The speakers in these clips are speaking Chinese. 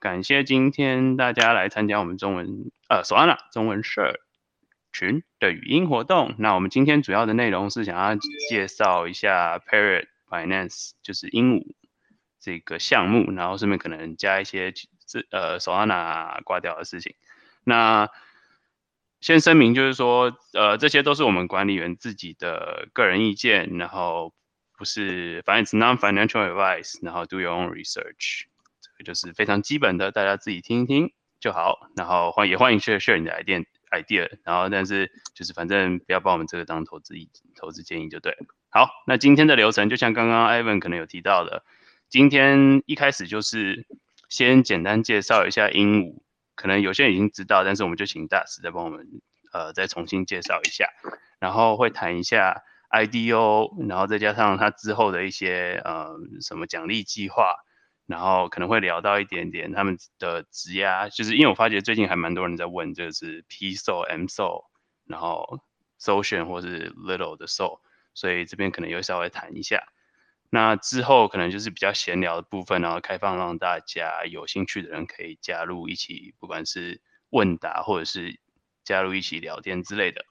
感谢今天大家来参加我们中文呃索安娜中文社群的语音活动。那我们今天主要的内容是想要介绍一下 Parrot Finance，就是鹦鹉这个项目，然后顺便可能加一些这呃索安娜挂掉的事情。那先声明，就是说呃这些都是我们管理员自己的个人意见，然后。不是，反正 it's non-financial advice，然后 do your own research，就是非常基本的，大家自己听一听就好。然后欢也欢迎 share share 你的 idea idea，然后但是就是反正不要把我们这个当投资意投资建议就对。好，那今天的流程就像刚刚 Ivan 可能有提到的，今天一开始就是先简单介绍一下鹦鹉，可能有些人已经知道，但是我们就请大师再帮我们呃再重新介绍一下，然后会谈一下。IDO，然后再加上他之后的一些呃什么奖励计划，然后可能会聊到一点点他们的质押，就是因为我发觉最近还蛮多人在问，就是 P SO M SO，然后 Social 或是 Little 的 SO，所以这边可能又稍微谈一下。那之后可能就是比较闲聊的部分，然后开放让大家有兴趣的人可以加入一起，不管是问答或者是加入一起聊天之类的。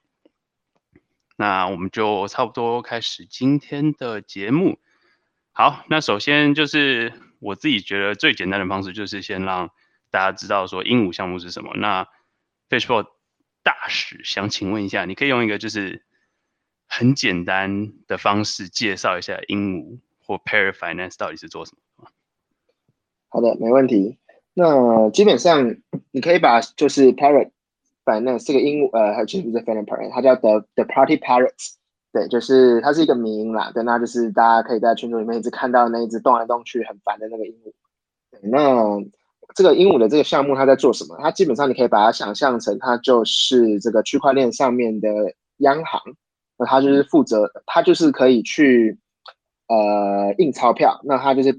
那我们就差不多开始今天的节目。好，那首先就是我自己觉得最简单的方式，就是先让大家知道说鹦鹉项目是什么。那 Facebook 大使想请问一下，你可以用一个就是很简单的方式介绍一下鹦鹉或 Parrot Finance 到底是做什么吗？好的，没问题。那基本上你可以把就是 Parrot。那这个鹦鹉，呃，它其实不是 f a n parrot，它叫 the the party parrots，对，就是它是一个名啦，对，那就是大家可以在群组里面一直看到那一只动来动去很烦的那个鹦鹉。那这个鹦鹉的这个项目它在做什么？它基本上你可以把它想象成它就是这个区块链上面的央行，那它就是负责，它就是可以去呃印钞票，那它就是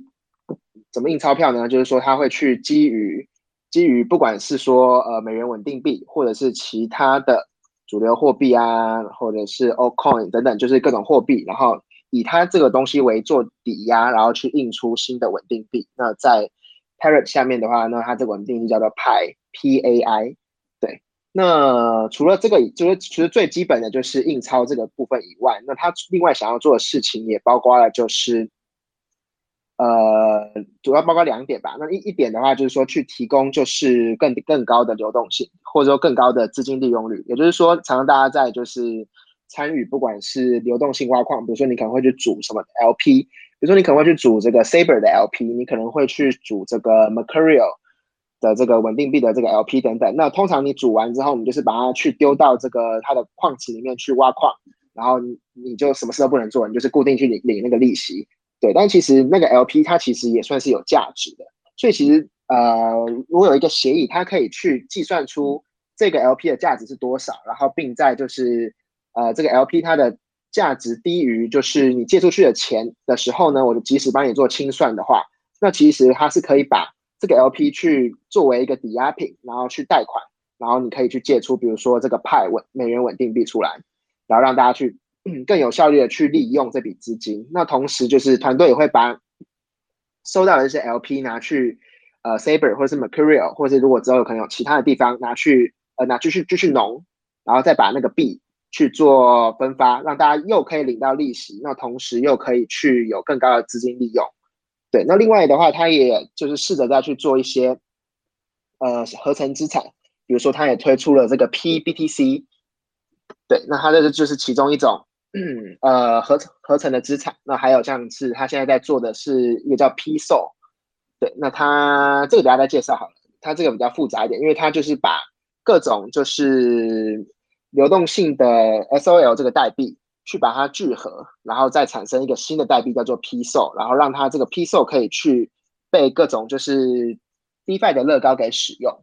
怎么印钞票呢？就是说它会去基于基于不管是说呃美元稳定币，或者是其他的主流货币啊，或者是 altcoin 等等，就是各种货币，然后以它这个东西为做抵押，然后去印出新的稳定币。那在 Parrot 下面的话，那它这个稳定币叫做 Pi P A I。对，那除了这个，就是其实最基本的就是印钞这个部分以外，那它另外想要做的事情也包括了就是。呃，主要包括两点吧。那一一点的话，就是说去提供就是更更高的流动性，或者说更高的资金利用率。也就是说，常常大家在就是参与，不管是流动性挖矿，比如说你可能会去组什么 LP，比如说你可能会去组这个 Saber 的 LP，你可能会去组这个 Mercurial 的这个稳定币的这个 LP 等等。那通常你组完之后，你就是把它去丢到这个它的矿池里面去挖矿，然后你你就什么事都不能做，你就是固定去领领那个利息。对，但其实那个 LP 它其实也算是有价值的，所以其实呃，如果有一个协议，它可以去计算出这个 LP 的价值是多少，然后并在就是呃这个 LP 它的价值低于就是你借出去的钱的时候呢，我就及时帮你做清算的话，那其实它是可以把这个 LP 去作为一个抵押品，然后去贷款，然后你可以去借出比如说这个派稳美元稳定币出来，然后让大家去。更有效率的去利用这笔资金，那同时就是团队也会把收到的这些 LP 拿去呃 Saber 或者是 Mercurial，或者是如果之后有可能有其他的地方拿去呃拿继续继续农，然后再把那个币去做分发，让大家又可以领到利息，那同时又可以去有更高的资金利用。对，那另外的话，他也就是试着再去做一些呃合成资产，比如说他也推出了这个 PBTC，对，那它这个就是其中一种。嗯，呃，合成合成的资产，那还有像是他现在在做的是一个叫 P SO，对，那他这个等下再介绍好了，他这个比较复杂一点，因为他就是把各种就是流动性的 SOL 这个代币去把它聚合，然后再产生一个新的代币叫做 P SO，然后让它这个 P SO 可以去被各种就是 DeFi 的乐高给使用。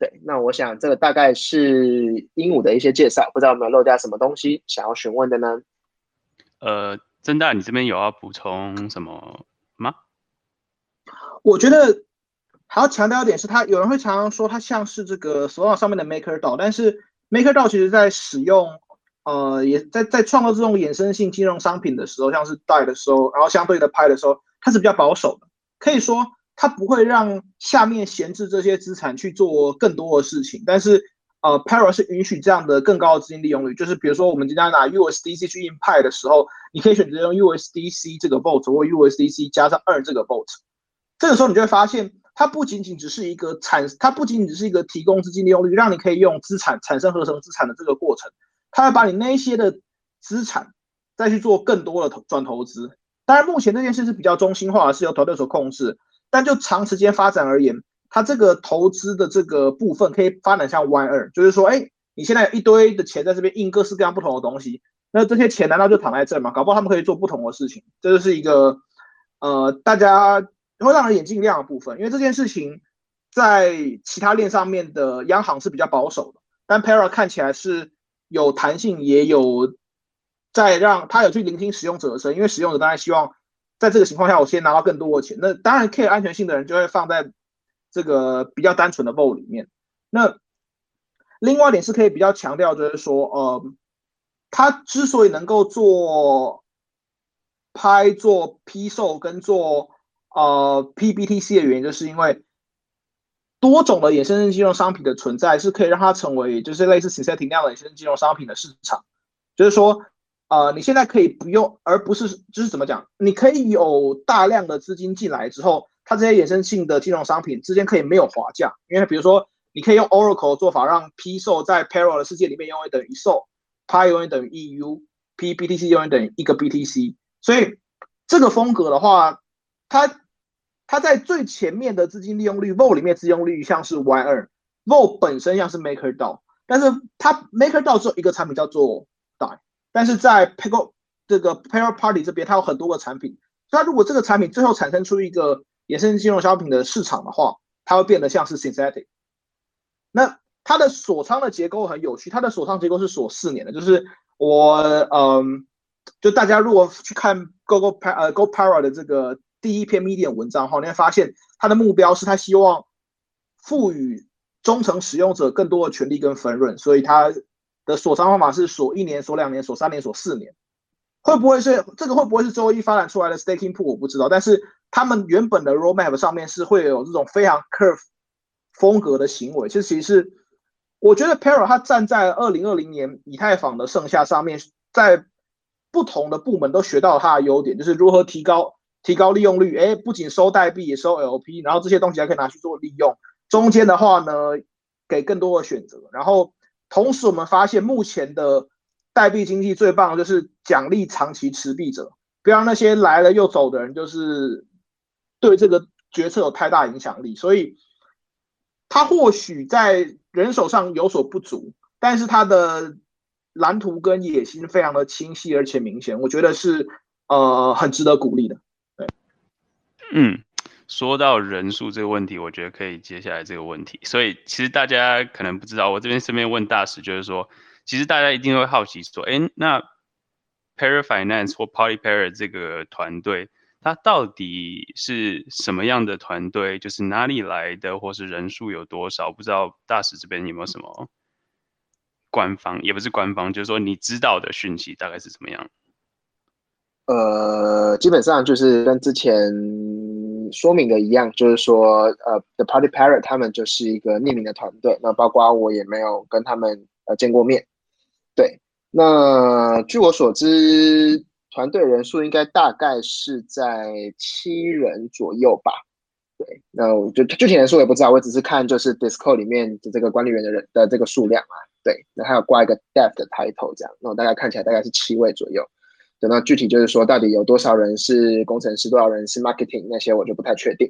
对，那我想这个大概是鹦鹉的一些介绍，不知道有没有漏掉什么东西想要询问的呢？呃，曾大，你这边有要补充什么吗？我觉得还要强调一点是，他有人会常常说它像是这个手 o 上面的 Maker DAO，但是 Maker DAO 其实在使用呃，也在在创造这种衍生性金融商品的时候，像是 DAI 的时候，然后相对的 Pi 的时候，它是比较保守的，可以说。它不会让下面闲置这些资产去做更多的事情，但是呃，Para 是允许这样的更高的资金利用率，就是比如说我们今天拿 USDC 去印派的时候，你可以选择用 USDC 这个 Vault 或 USDC 加上二这个 Vault，这个时候你就会发现。它不仅仅只是一个产，它不仅仅只是一个提供资金利用率，让你可以用资产产生合成资产的这个过程，它会把你那些的资产再去做更多的投转投资。当然，目前这件事是比较中心化，是由团队所控制。但就长时间发展而言，它这个投资的这个部分可以发展像 Y 二，就是说，哎，你现在有一堆的钱在这边印各式各样不同的东西，那这些钱难道就躺在这吗？搞不好他们可以做不同的事情。这就是一个呃，大家。会让人眼睛亮的部分，因为这件事情在其他链上面的央行是比较保守的，但 Para 看起来是有弹性，也有在让他有去聆听使用者的声音，因为使用者当然希望在这个情况下我先拿到更多的钱。那当然 care 安全性的人就会放在这个比较单纯的 Vault 里面。那另外一点是可以比较强调，就是说，呃，他之所以能够做拍、做批售跟做呃，PBTC 的原因就是因为多种的衍生金融商品的存在，是可以让它成为就是类似 synthetic 那样的衍生金融商品的市场。就是说，呃，你现在可以不用，而不是就是怎么讲，你可以有大量的资金进来之后，它这些衍生性的金融商品之间可以没有滑价，因为比如说，你可以用 Oracle 做法，让批售在 Parallel 的世界里面永远等于售，Pi 永远等于 EU，PBTC 永远等于一个 BTC。所以这个风格的话，它它在最前面的资金利用率 v o 里面资金利用率像是 Y 二 v o 本身像是 MakerDAO，但是它 MakerDAO 只有一个产品叫做 DAI，但是在 Pago 这个 Pair Party 这边，它有很多个产品，它如果这个产品最后产生出一个衍生金融商品的市场的话，它会变得像是 Synthetic。那它的锁仓的结构很有趣，它的锁仓结构是锁四年的，就是我嗯，就大家如果去看 Go Go Par 呃 Go Para 的这个。第一篇 Medium 文章哈，你会发现他的目标是他希望赋予忠诚使用者更多的权利跟分润，所以他的锁仓方法是锁一年、锁两年、锁三年、锁四年。会不会是这个？会不会是周一发展出来的 Staking Pool？我不知道。但是他们原本的 Roadmap 上面是会有这种非常 Curve 风格的行为。其实，其实我觉得 Para 他站在二零二零年以太坊的盛夏上面，在不同的部门都学到了他的优点，就是如何提高。提高利用率，哎，不仅收代币，也收 LP，然后这些东西还可以拿去做利用。中间的话呢，给更多的选择。然后同时，我们发现目前的代币经济最棒的就是奖励长期持币者，不要让那些来了又走的人，就是对这个决策有太大影响力。所以，他或许在人手上有所不足，但是他的蓝图跟野心非常的清晰而且明显，我觉得是呃很值得鼓励的。对嗯，说到人数这个问题，我觉得可以接下来这个问题。所以其实大家可能不知道，我这边顺便问大使，就是说，其实大家一定会好奇说，哎，那 Para Finance 或 Party Para 这个团队，它到底是什么样的团队？就是哪里来的，或是人数有多少？不知道大使这边有没有什么官方，也不是官方，就是说你知道的讯息大概是怎么样？呃，基本上就是跟之前说明的一样，就是说，呃，The Party Parrot 他们就是一个匿名的团队，那包括我也没有跟他们呃见过面。对，那据我所知，团队人数应该大概是在七人左右吧。对，那我就具体人数我也不知道，我只是看就是 Discord 里面的这个管理员的人的这个数量啊。对，那还有挂一个 Dev 的 title 这样，那我大概看起来大概是七位左右。等到具体就是说，到底有多少人是工程师，多少人是 marketing 那些，我就不太确定。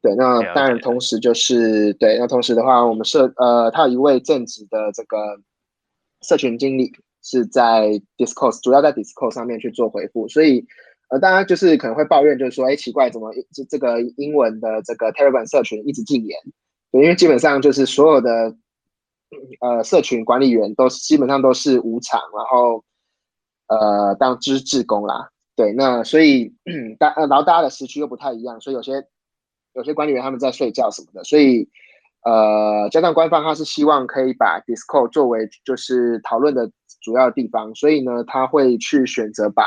对，那当然同时就是对，那同时的话，我们设呃，他有一位正职的这个社群经理是在 Discord，主要在 Discord 上面去做回复。所以呃，大家就是可能会抱怨，就是说，哎，奇怪，怎么这这个英文的这个 Telegram 社群一直禁言？对，因为基本上就是所有的呃社群管理员都基本上都是无偿，然后。呃，当知志工啦，对，那所以 大呃，然后大家的时区又不太一样，所以有些有些管理员他们在睡觉什么的，所以呃，加上官方他是希望可以把 Discord 作为就是讨论的主要地方，所以呢，他会去选择把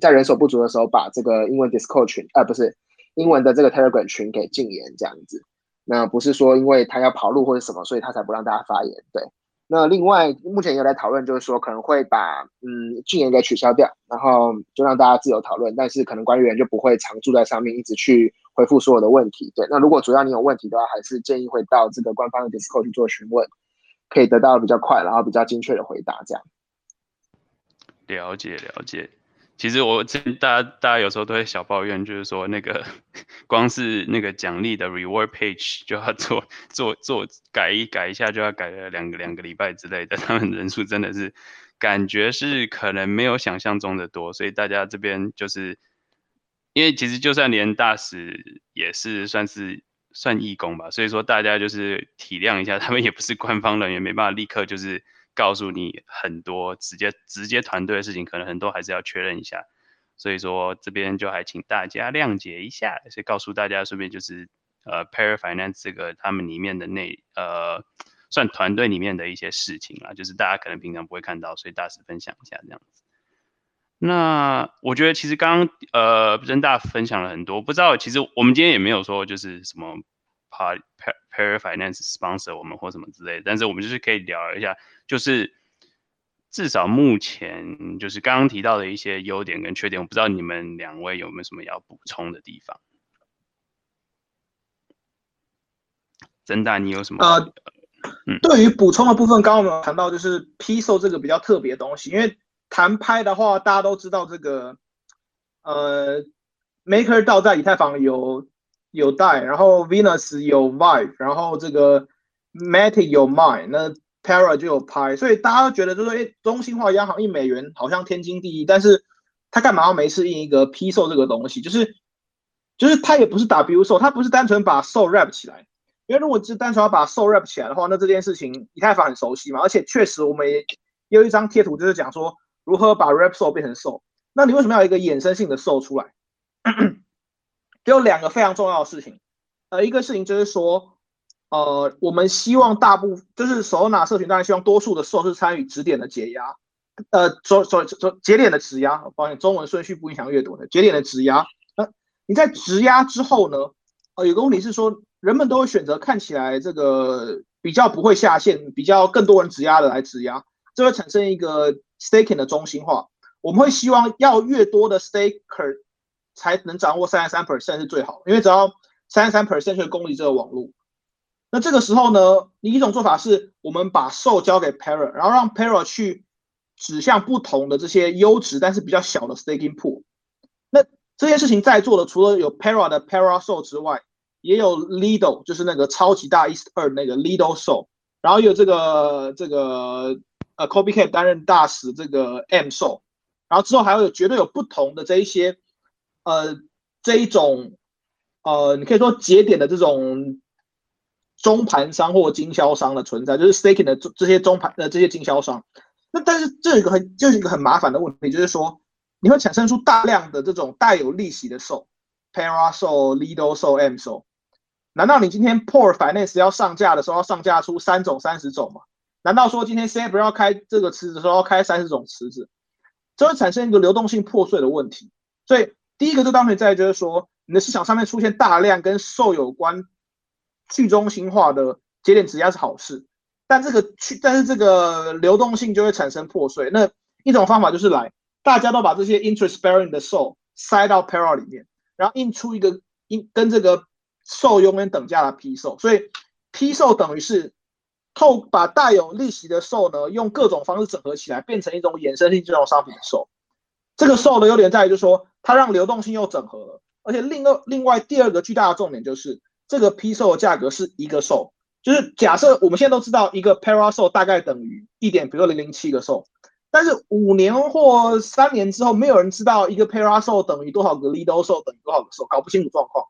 在人手不足的时候把这个英文 Discord 群，呃，不是英文的这个 Telegram 群给禁言这样子。那不是说因为他要跑路或者什么，所以他才不让大家发言。对。那另外目前有在讨论，就是说可能会把嗯禁言给取消掉，然后就让大家自由讨论，但是可能管理员就不会常住在上面，一直去回复所有的问题。对。那如果主要你有问题的话，还是建议会到这个官方的 Discord 去做询问，可以得到比较快，然后比较精确的回答。这样。了解了解。其实我这大家大家有时候都会小抱怨，就是说那个 光是那个奖励的 reward page 就要做做做改一改一下就要改了两个两个礼拜之类的，他们人数真的是感觉是可能没有想象中的多，所以大家这边就是因为其实就算连大使也是算是算义工吧，所以说大家就是体谅一下，他们也不是官方人员，没办法立刻就是。告诉你很多直接直接团队的事情，可能很多还是要确认一下，所以说这边就还请大家谅解一下，所以告诉大家顺便就是呃 Pair Finance 这个他们里面的内呃算团队里面的一些事情啊，就是大家可能平常不会看到，所以大使分享一下这样子。那我觉得其实刚刚呃任大分享了很多，不知道其实我们今天也没有说就是什么。Pair Pair Finance sponsor 我们或什么之类，但是我们就是可以聊一下，就是至少目前就是刚刚提到的一些优点跟缺点，我不知道你们两位有没有什么要补充的地方。真大，你有什么？呃，对于补充的部分，刚刚我们谈到就是 P 售这个比较特别的东西，因为谈拍的话，大家都知道这个呃 Maker 道在以太坊有。有带，然后 Venus 有 Vive，然后这个 Matic 有 Mine，那 Para 就有拍，所以大家都觉得就是说，哎，中心化央行印美元好像天经地义，但是他干嘛要没事印一个 P 售这个东西？就是就是他也不是 W 售，他不是单纯把 s o wrap 起来，因为如果是单纯要把 s o wrap 起来的话，那这件事情以太坊很熟悉嘛，而且确实我们也有一张贴图就是讲说如何把 rap soul 变成 sol 那你为什么要一个衍生性的 sol 出来？有两个非常重要的事情，呃，一个事情就是说，呃，我们希望大部就是首拿社群，当然希望多数的受是参与指点的解压，呃，所所所节点的质押，抱歉，中文顺序不影响阅读的节点的质押。那你在质押之后呢，呃，有个问题是说，人们都会选择看起来这个比较不会下线，比较更多人质押的来质押，这会产生一个 staking 的中心化。我们会希望要越多的 staker。才能掌握三十三 percent 是最好，因为只要三十三 percent 就攻离这个网络。那这个时候呢，你一种做法是我们把售交给 Para，然后让 Para 去指向不同的这些优质但是比较小的 staking pool。那这件事情在做的，除了有 Para 的 Para 售之外，也有 Lido，就是那个超级大 East 二那个 Lido 售，然后有这个这个呃 Kobe K 担任大使这个 M 售，然后之后还会有绝对有不同的这一些。呃，这一种，呃，你可以说节点的这种中盘商或经销商的存在，就是 staking 的这这些中盘的这些经销商。那但是这一个很就是一个很麻烦的问题，就是说你会产生出大量的这种带有利息的售，Para 售、Lido 售、M 售。难道你今天 Port Finance 要上架的时候要上架出三种、三十种吗？难道说今天 C F 要开这个池子的时候要开三十种池子？这会产生一个流动性破碎的问题，所以。第一个就当然在就是说，你的市场上面出现大量跟受有关去中心化的节点质押是好事，但这个去但是这个流动性就会产生破碎。那一种方法就是来，大家都把这些 interest bearing 的受塞到 Para 里面，然后印出一个印跟这个受永远等价的 P 受，所以 P 受等于是透把带有利息的受呢，用各种方式整合起来，变成一种衍生性金融商品的受。这个受的优点在于，就是说它让流动性又整合了，而且另二另外第二个巨大的重点就是这个批售的价格是一个受，就是假设我们现在都知道一个 para 受大概等于一点，比如说零零七个受，但是五年或三年之后，没有人知道一个 para 受等于多少个 lido 受等于多少个受，搞不清楚状况。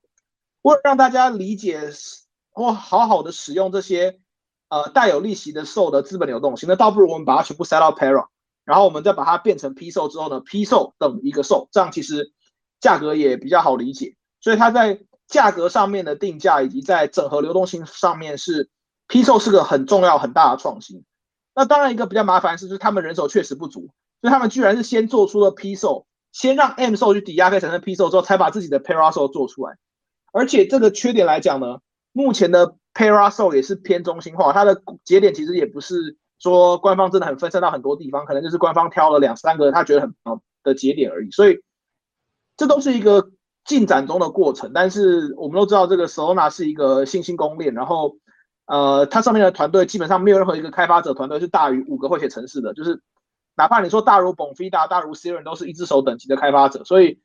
为了让大家理解或好好的使用这些呃带有利息的受的资本流动性，那倒不如我们把它全部塞到 para。然后我们再把它变成批售之后呢，批售等一个售，这样其实价格也比较好理解。所以它在价格上面的定价以及在整合流动性上面是批售是个很重要很大的创新。那当然一个比较麻烦是，就是他们人手确实不足，所以他们居然是先做出了批售，先让 M 售去抵押可以产生批售之后，才把自己的 Para 售做出来。而且这个缺点来讲呢，目前的 Parasol 也是偏中心化，它的节点其实也不是说官方真的很分散到很多地方，可能就是官方挑了两三个他觉得很好的节点而已。所以这都是一个进展中的过程。但是我们都知道，这个 Solana 是一个新兴公链，然后呃，它上面的团队基本上没有任何一个开发者团队是大于五个会写程式的，就是哪怕你说大如 Bonfida、大如 Siren 都是一只手等级的开发者，所以。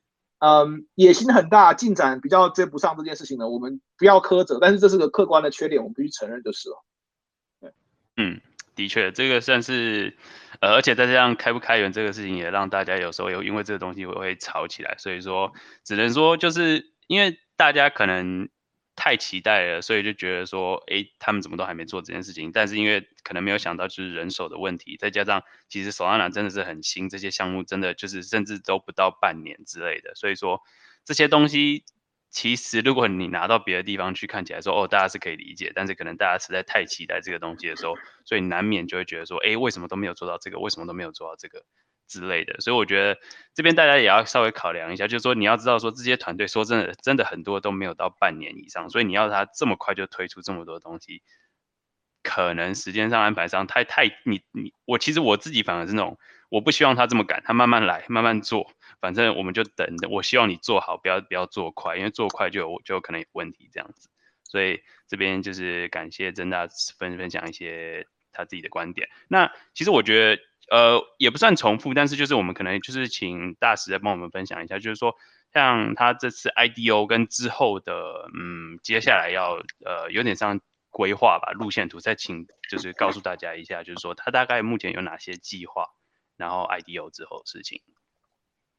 嗯，野心很大，进展比较追不上这件事情呢，我们不要苛责，但是这是个客观的缺点，我们必须承认就是了。嗯，的确，这个算是，呃，而且再加上开不开源这个事情，也让大家有时候有因为这个东西会会吵起来，所以说只能说就是因为大家可能。太期待了，所以就觉得说，哎，他们怎么都还没做这件事情？但是因为可能没有想到就是人手的问题，再加上其实手拉拿真的是很新，这些项目真的就是甚至都不到半年之类的，所以说这些东西其实如果你拿到别的地方去看起来说，哦，大家是可以理解，但是可能大家实在太期待这个东西的时候，所以难免就会觉得说，哎，为什么都没有做到这个？为什么都没有做到这个？之类的，所以我觉得这边大家也要稍微考量一下，就是说你要知道说这些团队说真的，真的很多都没有到半年以上，所以你要他这么快就推出这么多东西，可能时间上安排上太太你你我其实我自己反而是那种我不希望他这么赶，他慢慢来慢慢做，反正我们就等着。我希望你做好，不要不要做快，因为做快就有就可能有问题这样子。所以这边就是感谢曾大分分享一些他自己的观点。那其实我觉得。呃，也不算重复，但是就是我们可能就是请大使再帮我们分享一下，就是说像他这次 IDO 跟之后的，嗯，接下来要呃有点像规划吧，路线图，再请就是告诉大家一下，就是说他大概目前有哪些计划，然后 IDO 之后的事情。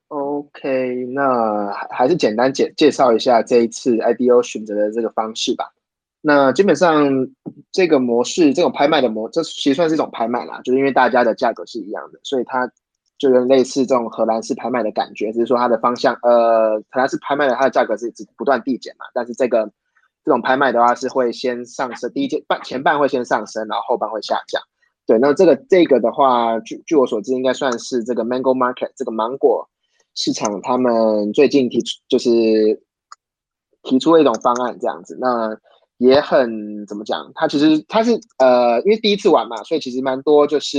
OK，那还还是简单介介绍一下这一次 IDO 选择的这个方式吧。那基本上这个模式，这种拍卖的模，这其实算是一种拍卖啦，就是因为大家的价格是一样的，所以它就是类似这种荷兰式拍卖的感觉，只是说它的方向，呃，荷兰式拍卖的它的价格是不断递减嘛，但是这个这种拍卖的话是会先上升，第一阶半前半会先上升，然后后半会下降。对，那这个这个的话，据据我所知，应该算是这个 Mango Market 这个芒果市场他们最近提出就是提出了一种方案这样子，那。也很怎么讲？他其实他是呃，因为第一次玩嘛，所以其实蛮多就是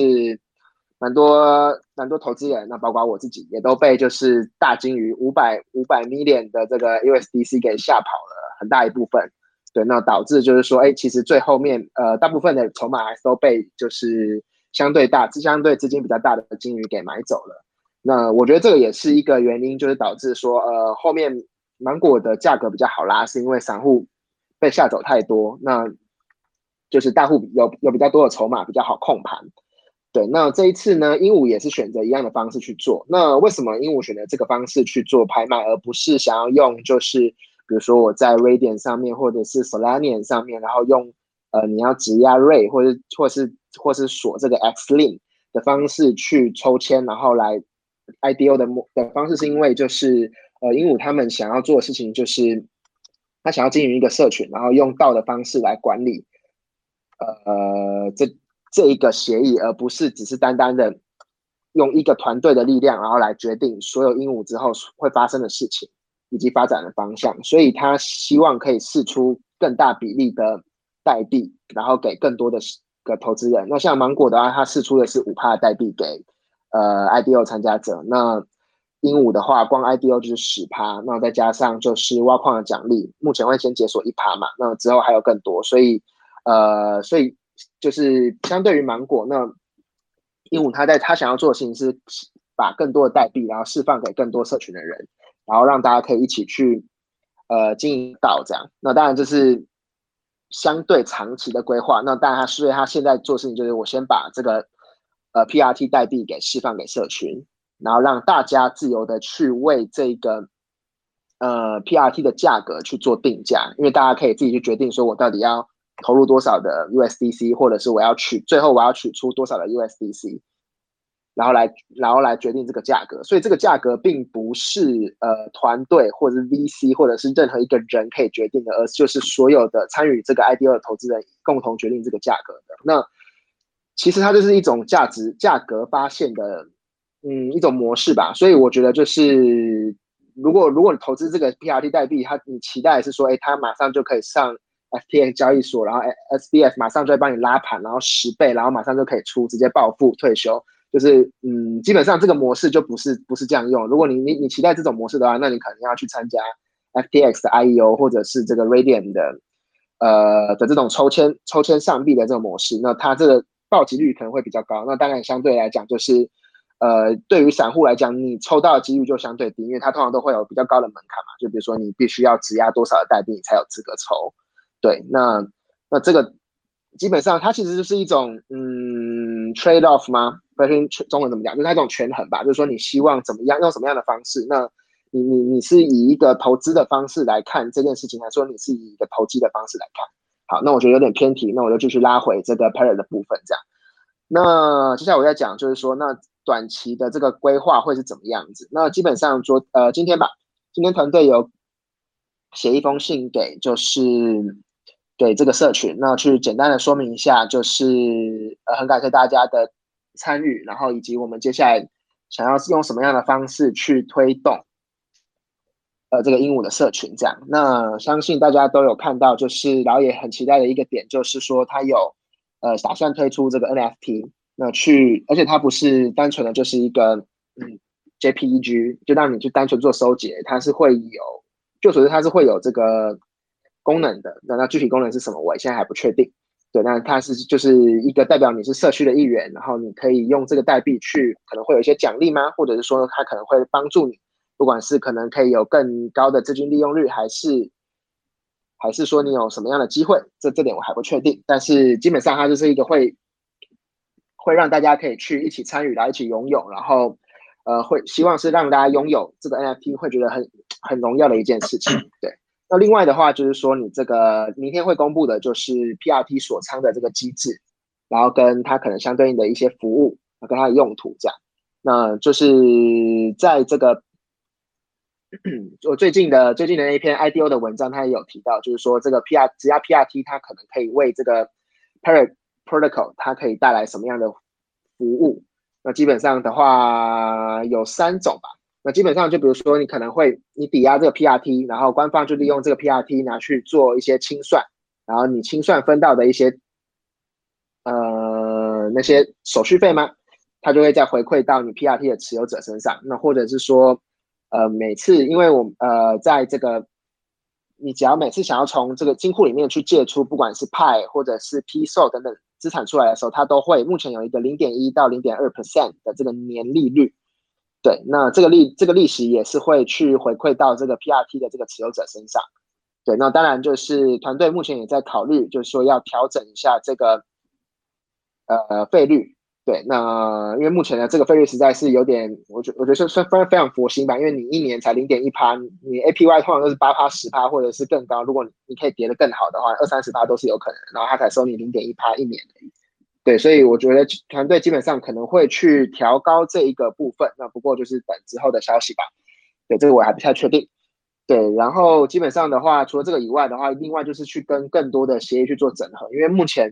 蛮多蛮多投资人，那包括我自己也都被就是大金鱼五百五百 million 的这个 USDC 给吓跑了很大一部分。对，那导致就是说，哎，其实最后面呃，大部分的筹码还是都被就是相对大资、相对资金比较大的金鱼给买走了。那我觉得这个也是一个原因，就是导致说呃，后面芒果的价格比较好拉，是因为散户。被吓走太多，那就是大户有有比较多的筹码，比较好控盘。对，那这一次呢，鹦鹉也是选择一样的方式去做。那为什么鹦鹉选择这个方式去做拍卖，而不是想要用就是比如说我在 Radian 上面或者是 Solana 上面，然后用呃你要质押 Ray 或者或是或是锁这个 Xlink 的方式去抽签，然后来 IDO 的模的方式，是因为就是呃鹦鹉他们想要做的事情就是。他想要经营一个社群，然后用道的方式来管理，呃，这这一个协议，而不是只是单单的用一个团队的力量，然后来决定所有鹦鹉之后会发生的事情以及发展的方向。所以他希望可以试出更大比例的代币，然后给更多的个投资人。那像芒果的话，他试出的是五帕代币给呃 IDO 参加者。那鹦鹉的话，光 IDO 就是十趴，那再加上就是挖矿的奖励，目前会先解锁一趴嘛，那之后还有更多，所以呃，所以就是相对于芒果，那鹦鹉它在它想要做的事情是把更多的代币，然后释放给更多社群的人，然后让大家可以一起去呃经营到这样。那当然这是相对长期的规划，那当然他所以他现在做事情就是我先把这个呃 PRT 代币给释放给社群。然后让大家自由的去为这个呃 PRT 的价格去做定价，因为大家可以自己去决定，说我到底要投入多少的 USDC，或者是我要取最后我要取出多少的 USDC，然后来然后来决定这个价格。所以这个价格并不是呃团队或者是 VC 或者是任何一个人可以决定的，而就是所有的参与这个 IDO 的投资人共同决定这个价格的。那其实它就是一种价值价格发现的。嗯，一种模式吧，所以我觉得就是如果如果你投资这个 PRT 代币，它你期待是说，哎，它马上就可以上 FTX 交易所，然后 SBF 马上就会帮你拉盘，然后十倍，然后马上就可以出，直接暴富退休。就是嗯，基本上这个模式就不是不是这样用。如果你你你期待这种模式的话，那你可能要去参加 FTX 的 IEO 或者是这个 Radiant 的呃的这种抽签抽签上币的这种模式，那它这个暴击率可能会比较高。那当然相对来讲就是。呃，对于散户来讲，你抽到的几率就相对低，因为它通常都会有比较高的门槛嘛。就比如说，你必须要质押多少的代币，你才有资格抽。对，那那这个基本上它其实就是一种嗯 trade off 吗？不中文怎么讲？就是它一种权衡吧。就是说，你希望怎么样，用什么样的方式？那你你你是以一个投资的方式来看这件事情，还是说你是以一个投机的方式来看？好，那我觉得有点偏题，那我就继续拉回这个 pair 的部分，这样。那接下来我要讲，就是说那。短期的这个规划会是怎么样子？那基本上昨呃今天吧，今天团队有写一封信给就是给这个社群，那去简单的说明一下，就是呃很感谢大家的参与，然后以及我们接下来想要用什么样的方式去推动呃这个鹦鹉的社群这样。那相信大家都有看到，就是然后也很期待的一个点，就是说他有呃打算推出这个 NFT。那去，而且它不是单纯的就是一个嗯 JPEG，就让你去单纯做收集，它是会有，就所谓它是会有这个功能的。那那具体功能是什么，我现在还不确定。对，那它是就是一个代表你是社区的一员，然后你可以用这个代币去，可能会有一些奖励吗？或者是说它可能会帮助你，不管是可能可以有更高的资金利用率，还是还是说你有什么样的机会？这这点我还不确定。但是基本上它就是一个会。会让大家可以去一起参与，来一起拥有，然后，呃，会希望是让大家拥有这个 NFT，会觉得很很荣耀的一件事情。对，那另外的话就是说，你这个明天会公布的就是 PRT 锁仓的这个机制，然后跟它可能相对应的一些服务，跟它的用途这样。那就是在这个我最近的最近的那一篇 IDO 的文章，它也有提到，就是说这个 PR 只要 PRT 它可能可以为这个 Parrot。Protocol 它可以带来什么样的服务？那基本上的话有三种吧。那基本上就比如说你可能会你抵押这个 PRT，然后官方就利用这个 PRT 拿去做一些清算，然后你清算分到的一些呃那些手续费吗？它就会再回馈到你 PRT 的持有者身上。那或者是说呃每次因为我呃在这个你只要每次想要从这个金库里面去借出，不管是派或者是 P SO 等等。资产出来的时候，它都会目前有一个零点一到零点二 percent 的这个年利率，对，那这个利这个利息也是会去回馈到这个 PRT 的这个持有者身上，对，那当然就是团队目前也在考虑，就是说要调整一下这个呃费率。对，那因为目前呢这个费率实在是有点，我觉我觉得是算非常非常佛心吧，因为你一年才零点一趴，你 APY 通常都是八趴、十趴或者是更高，如果你可以叠得更好的话，二三十趴都是有可能，然后他才收你零点一趴一年而已。对，所以我觉得团队基本上可能会去调高这一个部分，那不过就是等之后的消息吧。对，这个我还不太确定。对，然后基本上的话，除了这个以外的话，另外就是去跟更多的协议去做整合，因为目前。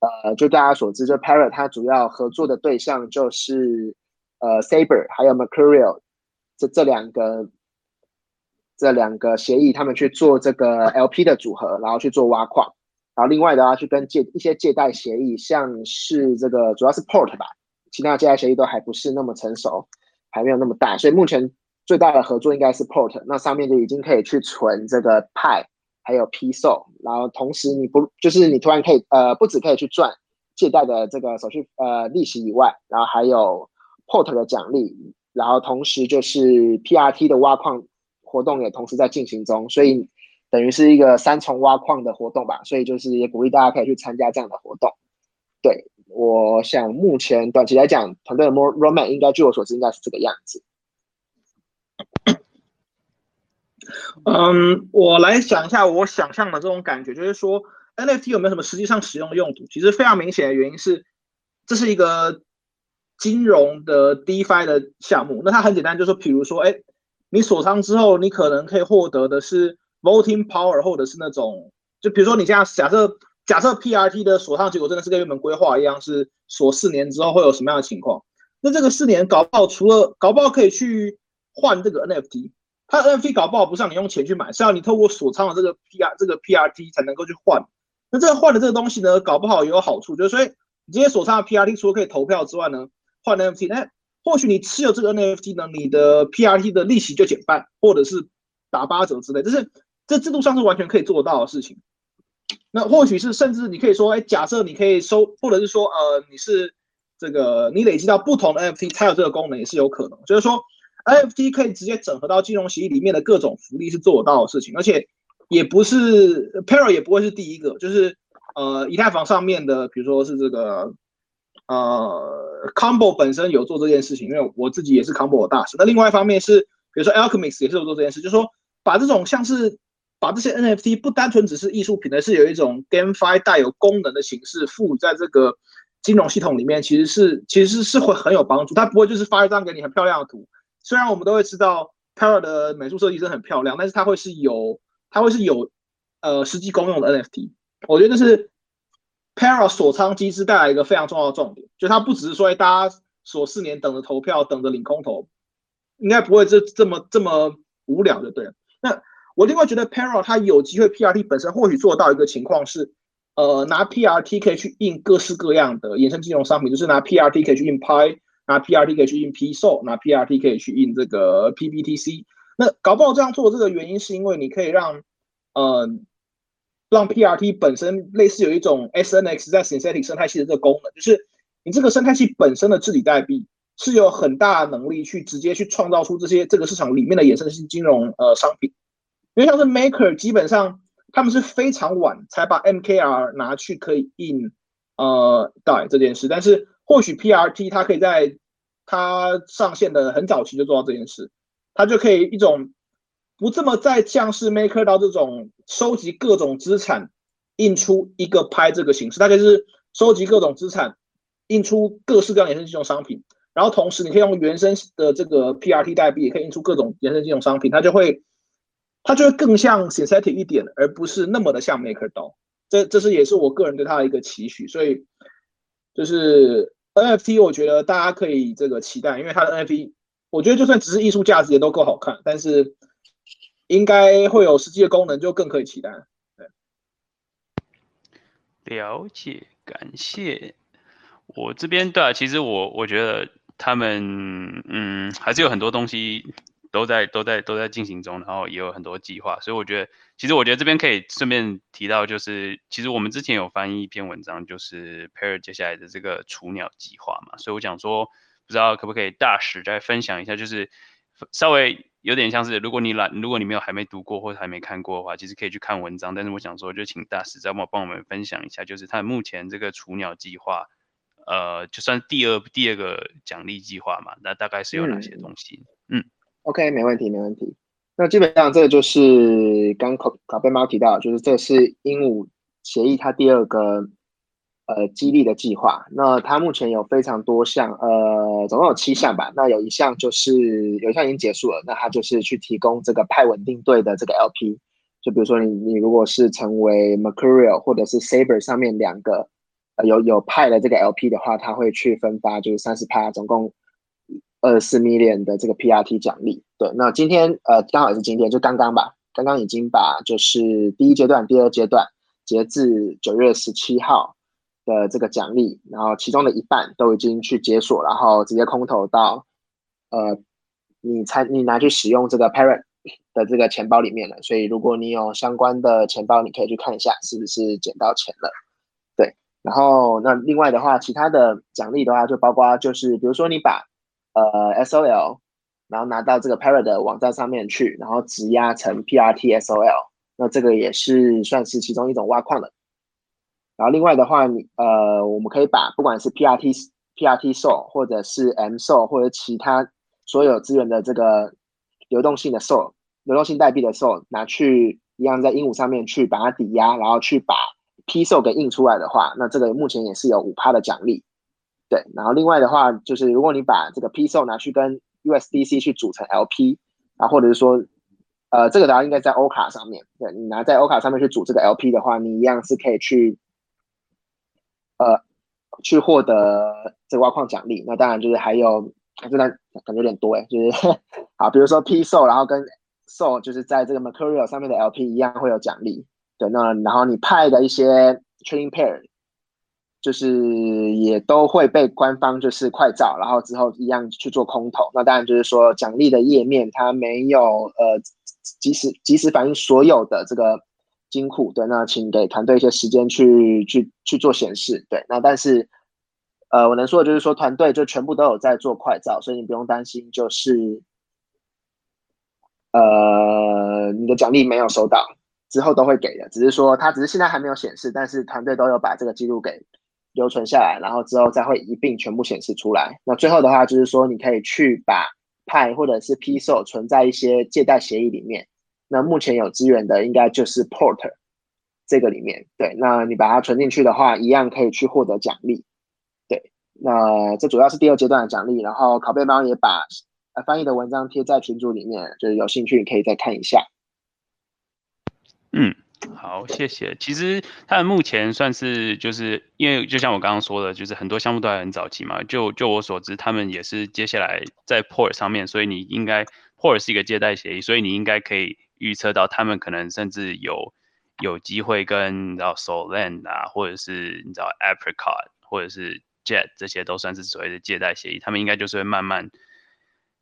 呃，就大家所知，就 Parrot 它主要合作的对象就是呃 Saber 还有 Mercurial 这这两个这两个协议，他们去做这个 LP 的组合，然后去做挖矿，然后另外的话去跟借一些借贷协议，像是这个主要是 Port 吧，其他借贷协议都还不是那么成熟，还没有那么大，所以目前最大的合作应该是 Port，那上面就已经可以去存这个派。还有批售，然后同时你不就是你突然可以呃不止可以去赚借贷的这个手续呃利息以外，然后还有 port 的奖励，然后同时就是 PRT 的挖矿活动也同时在进行中，所以等于是一个三重挖矿的活动吧，所以就是也鼓励大家可以去参加这样的活动。对，我想目前短期来讲，团队的 more roman 应该据我所知应该是这个样子。嗯，我来想一下，我想象的这种感觉，就是说 NFT 有没有什么实际上使用的用途？其实非常明显的原因是，这是一个金融的 DeFi 的项目。那它很简单，就是说，比如说，哎，你锁仓之后，你可能可以获得的是 Voting Power，或者是那种，就比如说你这样假设，假设 PRT 的锁仓结果真的是跟原本规划一样，是锁四年之后会有什么样的情况？那这个四年搞不好，除了搞不好可以去换这个 NFT。它 NFT 搞不好不是让你用钱去买，是要你透过锁仓的这个 PR 这个 PRT 才能够去换。那这个换的这个东西呢，搞不好也有好处，就是说你这些锁仓的 PRT 除了可以投票之外呢，换 NFT，那或许你持有这个 NFT 呢，你的 PRT 的利息就减半，或者是打八折之类，这是这制度上是完全可以做到的事情。那或许是甚至你可以说，哎，假设你可以收，或者是说，呃，你是这个你累积到不同的 NFT 才有这个功能，也是有可能。就是说，NFT 可以直接整合到金融协议里面的各种福利是做得到的事情，而且也不是 Paro 也不会是第一个，就是呃，以太坊上面的，比如说是这个呃 Combo 本身有做这件事情，因为我自己也是 Combo 的大使。那另外一方面是，比如说 Alchemist 也是有做这件事，就是说把这种像是把这些 NFT 不单纯只是艺术品，的是有一种 GameFi 带有功能的形式赋予在这个金融系统里面，其实是其实是会很有帮助。它不会就是发一张给你很漂亮的图，虽然我们都会知道 Para 的美术设计真的很漂亮，但是它会是有它会是有呃实际功用的 NFT。我觉得这是 Para 锁仓机制带来一个非常重要的重点，就它不只是说大家锁四年等着投票等着领空投，应该不会这这么这么无聊的对。那我另外觉得 Para 它有机会 PRT 本身或许做到一个情况是，呃，拿 PRT 可以去印各式各样的衍生金融商品，就是拿 PRT 可以去印 Pi，拿 PRT 可以去印 PSO，拿 PRT 可以去印这个 PBTC。那搞不好这样做这个原因是因为你可以让，呃，让 PRT 本身类似有一种 SNX 在 Synthetic 生态系的这个功能，就是你这个生态系本身的治理代币是有很大能力去直接去创造出这些这个市场里面的衍生性金融呃商品。因为像是 Maker，基本上他们是非常晚才把 MKR 拿去可以印呃 DAI 这件事，但是或许 PRT 它可以在它上线的很早期就做到这件事，它就可以一种不这么再像是 Maker 到这种收集各种资产印出一个拍这个形式，大概是收集各种资产印出各式各样衍生金融商品，然后同时你可以用原生的这个 PRT 代币也可以印出各种衍生金融商品，它就会。它就会更像 synthetic 一点，而不是那么的像 Maker 刀。这这是也是我个人对它的一个期许。所以就是 NFT，我觉得大家可以这个期待，因为它的 NFT，我觉得就算只是艺术价值也都够好看，但是应该会有实际的功能，就更可以期待。了解，感谢。我这边对啊，其实我我觉得他们嗯，还是有很多东西。都在都在都在进行中，然后也有很多计划，所以我觉得，其实我觉得这边可以顺便提到，就是其实我们之前有翻译一篇文章，就是 Pair 接下来的这个雏鸟计划嘛，所以我想说，不知道可不可以大使再分享一下，就是稍微有点像是，如果你懒，如果你没有还没读过或者还没看过的话，其实可以去看文章，但是我想说，就请大使再帮帮我们分享一下，就是他目前这个雏鸟计划，呃，就算第二第二个奖励计划嘛，那大概是有哪些东西？嗯。OK，没问题，没问题。那基本上这个就是刚卡卡贝猫提到，就是这是鹦鹉协议它第二个呃激励的计划。那它目前有非常多项，呃，总共有七项吧。那有一项就是有一项已经结束了，那它就是去提供这个派稳定队的这个 LP。就比如说你你如果是成为 Mercurial 或者是 Saber 上面两个呃有有派的这个 LP 的话，它会去分发就是三十派，总共。二四 million 的这个 PRT 奖励，对，那今天呃刚好是今天，就刚刚吧，刚刚已经把就是第一阶段、第二阶段截至九月十七号的这个奖励，然后其中的一半都已经去解锁，然后直接空投到呃你参你拿去使用这个 Parent 的这个钱包里面了，所以如果你有相关的钱包，你可以去看一下是不是捡到钱了，对，然后那另外的话，其他的奖励的话就包括就是比如说你把呃，SOL，然后拿到这个 Parad 的网站上面去，然后质押成 PRT SOL，那这个也是算是其中一种挖矿的。然后另外的话，你呃，我们可以把不管是 PRT PRT SOL 或者是 M SOL 或者其他所有资源的这个流动性的 SOL，流动性代币的 SOL 拿去一样在鹦鹉上面去把它抵押，然后去把 P SOL 给印出来的话，那这个目前也是有五趴的奖励。对，然后另外的话，就是如果你把这个 P SO 拿去跟 USDC 去组成 LP，啊，或者是说，呃，这个的话应该在 O 卡上面，对你拿在 O 卡上面去组这个 LP 的话，你一样是可以去，呃，去获得这个挖矿奖励。那当然就是还有，这段感觉有点多哎，就是 好，比如说 P SO，然后跟 SO 就是在这个 Mercurial 上面的 LP 一样会有奖励。对，那然后你派的一些 Trading Pair，就是也都会被官方就是快照，然后之后一样去做空投。那当然就是说奖励的页面它没有呃及时及时反映所有的这个金库。对，那请给团队一些时间去去去做显示。对，那但是呃我能说的就是说团队就全部都有在做快照，所以你不用担心就是呃你的奖励没有收到。之后都会给的，只是说它只是现在还没有显示，但是团队都有把这个记录给留存下来，然后之后再会一并全部显示出来。那最后的话就是说，你可以去把派或者是 P SO 存在一些借贷协议里面。那目前有资源的应该就是 PORT 这个里面，对。那你把它存进去的话，一样可以去获得奖励。对，那这主要是第二阶段的奖励。然后拷贝猫也把呃翻译的文章贴在群组里面，就是有兴趣你可以再看一下。嗯，好，谢谢。其实他们目前算是就是因为就像我刚刚说的，就是很多项目都还很早期嘛。就就我所知，他们也是接下来在 Port 上面，所以你应该 Port 是一个借贷协议，所以你应该可以预测到他们可能甚至有有机会跟你知道 Solend 啊，或者是你知道 Apricot 或者是 Jet 这些都算是所谓的借贷协议，他们应该就是会慢慢。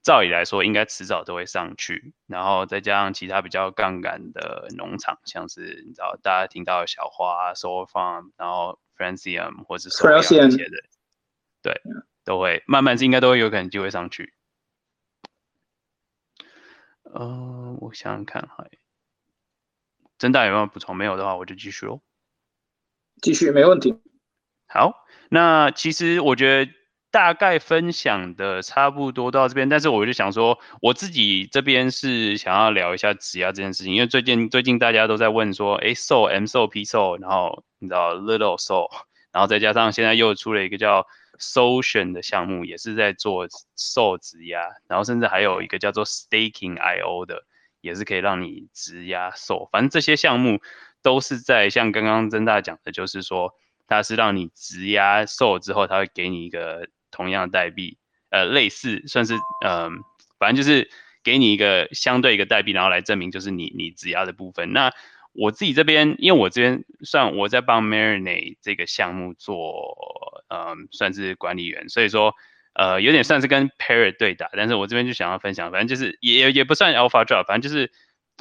照理来说，应该迟早都会上去，然后再加上其他比较杠杆的农场，像是你知道大家听到的小花、Soul Farm，然后 Francium 或者是 Soul 这些的，对，都会慢慢是应该都会有可能机会上去。呃，我想想看，还真大有没有补充？没有的话，我就继续喽。继续，没问题。好，那其实我觉得。大概分享的差不多到这边，但是我就想说，我自己这边是想要聊一下质押这件事情，因为最近最近大家都在问说，哎，so m so p so，然后你知道 little so，然后再加上现在又出了一个叫 social 的项目，也是在做 so 质押，然后甚至还有一个叫做 staking io 的，也是可以让你质押 so，反正这些项目都是在像刚刚曾大讲的，就是说它是让你质押 so 之后，它会给你一个。同样的代币，呃，类似算是，嗯，反正就是给你一个相对一个代币，然后来证明就是你你质押的部分。那我自己这边，因为我这边算我在帮 Marinate 这个项目做，嗯，算是管理员，所以说，呃，有点算是跟 Parrot 对打。但是我这边就想要分享，反正就是也也不算 Alpha Drop，反正就是，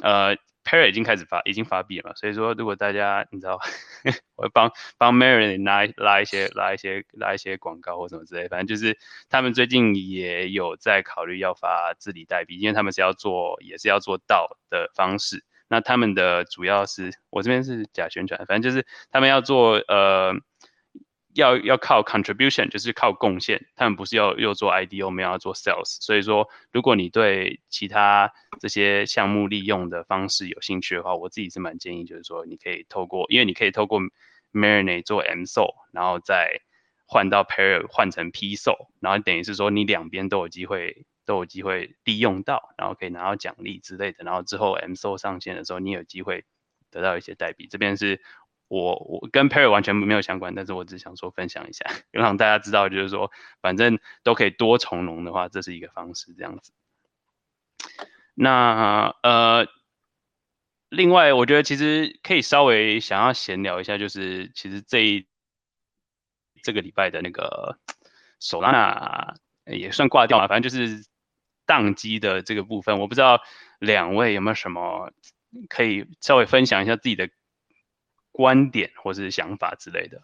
呃。Perry 已经开始发，已经发币了嘛，所以说如果大家你知道，我帮帮 Mary 拉拉一些拉一些拉一些广告或什么之类，反正就是他们最近也有在考虑要发治理代币，因为他们是要做也是要做到的方式。那他们的主要是我这边是假宣传，反正就是他们要做呃。要要靠 contribution，就是靠贡献。他们不是要又做 IDO，没有要做 sales。所以说，如果你对其他这些项目利用的方式有兴趣的话，我自己是蛮建议，就是说你可以透过，因为你可以透过 Marinate 做 MSO，然后再换到 Pair 换成 PSO，然后等于是说你两边都有机会都有机会利用到，然后可以拿到奖励之类的。然后之后 MSO 上线的时候，你有机会得到一些代币。这边是。我我跟 Perry 完全没有相关，但是我只想说分享一下，让大家知道，就是说反正都可以多从容的话，这是一个方式这样子。那呃，另外我觉得其实可以稍微想要闲聊一下，就是其实这一这个礼拜的那个手拉娜也算挂掉了，反正就是宕机的这个部分，我不知道两位有没有什么可以稍微分享一下自己的。观点或是想法之类的，